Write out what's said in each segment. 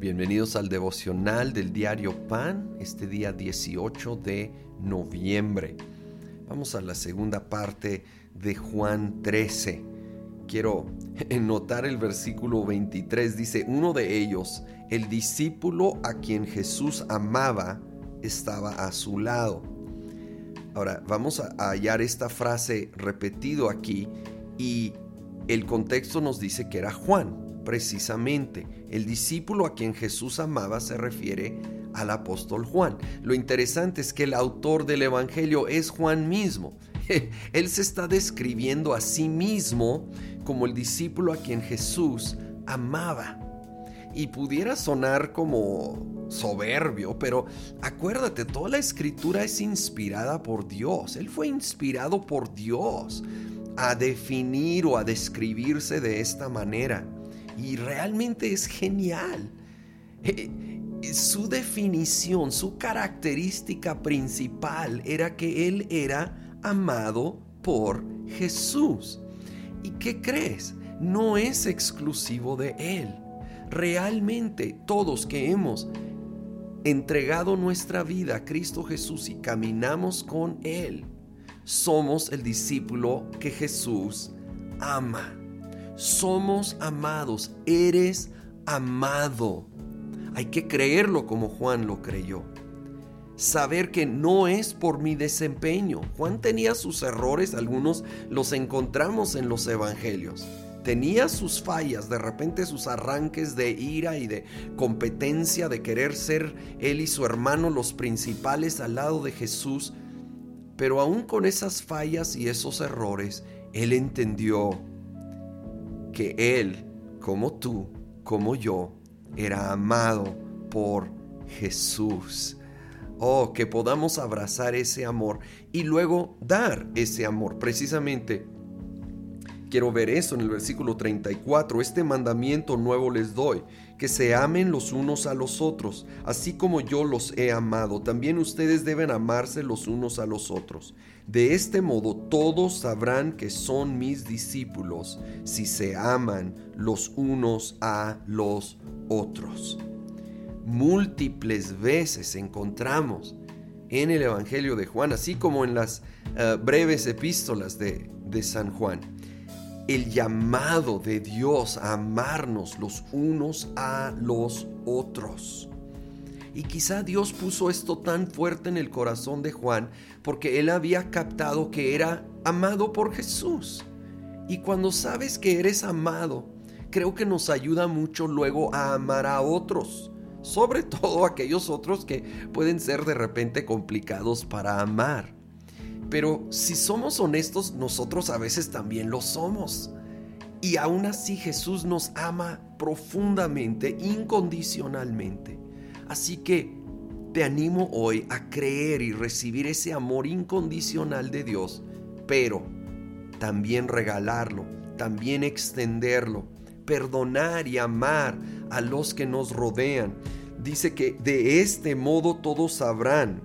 Bienvenidos al devocional del diario Pan, este día 18 de noviembre. Vamos a la segunda parte de Juan 13. Quiero notar el versículo 23. Dice, uno de ellos, el discípulo a quien Jesús amaba, estaba a su lado. Ahora, vamos a hallar esta frase repetido aquí y el contexto nos dice que era Juan precisamente. El discípulo a quien Jesús amaba se refiere al apóstol Juan. Lo interesante es que el autor del Evangelio es Juan mismo. Él se está describiendo a sí mismo como el discípulo a quien Jesús amaba. Y pudiera sonar como soberbio, pero acuérdate, toda la escritura es inspirada por Dios. Él fue inspirado por Dios a definir o a describirse de esta manera y realmente es genial. Eh, eh, su definición, su característica principal era que él era amado por Jesús. ¿Y qué crees? No es exclusivo de él. Realmente todos que hemos entregado nuestra vida a Cristo Jesús y caminamos con Él, somos el discípulo que Jesús ama somos amados, eres amado. Hay que creerlo como Juan lo creyó. Saber que no es por mi desempeño. Juan tenía sus errores, algunos los encontramos en los evangelios. Tenía sus fallas, de repente sus arranques de ira y de competencia, de querer ser él y su hermano los principales al lado de Jesús. Pero aún con esas fallas y esos errores, él entendió que Él, como tú, como yo, era amado por Jesús. Oh, que podamos abrazar ese amor y luego dar ese amor. Precisamente quiero ver eso en el versículo 34. Este mandamiento nuevo les doy, que se amen los unos a los otros, así como yo los he amado. También ustedes deben amarse los unos a los otros. De este modo todos sabrán que son mis discípulos si se aman los unos a los otros. Múltiples veces encontramos en el Evangelio de Juan, así como en las eh, breves epístolas de, de San Juan, el llamado de Dios a amarnos los unos a los otros. Y quizá Dios puso esto tan fuerte en el corazón de Juan porque él había captado que era amado por Jesús. Y cuando sabes que eres amado, creo que nos ayuda mucho luego a amar a otros, sobre todo aquellos otros que pueden ser de repente complicados para amar. Pero si somos honestos, nosotros a veces también lo somos. Y aún así Jesús nos ama profundamente, incondicionalmente. Así que te animo hoy a creer y recibir ese amor incondicional de Dios, pero también regalarlo, también extenderlo, perdonar y amar a los que nos rodean. Dice que de este modo todos sabrán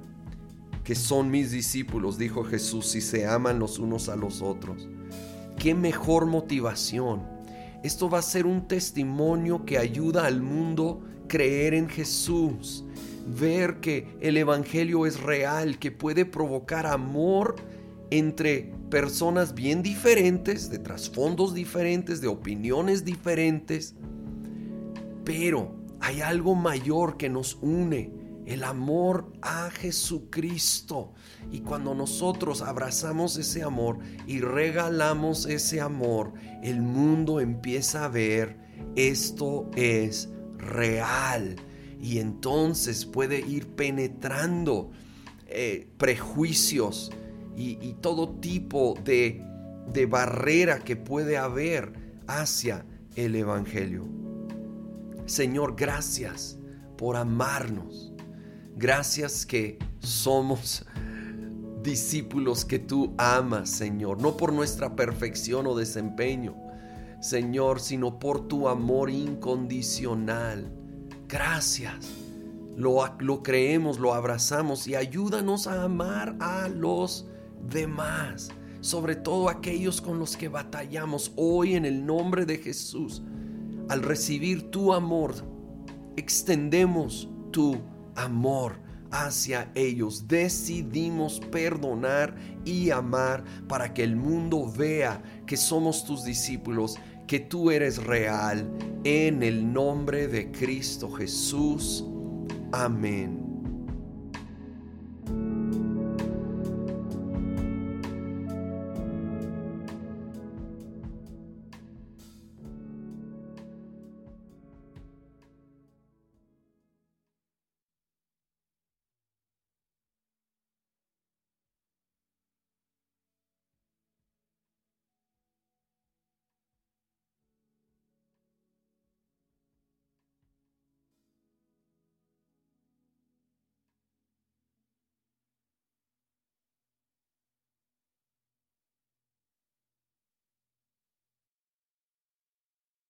que son mis discípulos, dijo Jesús, si se aman los unos a los otros. Qué mejor motivación. Esto va a ser un testimonio que ayuda al mundo creer en Jesús, ver que el Evangelio es real, que puede provocar amor entre personas bien diferentes, de trasfondos diferentes, de opiniones diferentes, pero hay algo mayor que nos une, el amor a Jesucristo. Y cuando nosotros abrazamos ese amor y regalamos ese amor, el mundo empieza a ver esto es real y entonces puede ir penetrando eh, prejuicios y, todo tipo de, de barrera que puede haber hacia el Evangelio. Señor, gracias por amarnos. Gracias que somos discípulos que tú amas, Señor, no por nuestra perfección o desempeño, Señor, sino por tu amor incondicional. Gracias. Lo, lo, creemos, lo abrazamos y ayúdanos a amar a los demás, sobre todo aquellos con los que batallamos hoy en el nombre de Jesús. Al recibir tu amor, extendemos tu amor hacia ellos. Decidimos perdonar y amar para que el mundo vea que somos tus discípulos, que tú eres real. En el nombre de Cristo Jesús. Amén.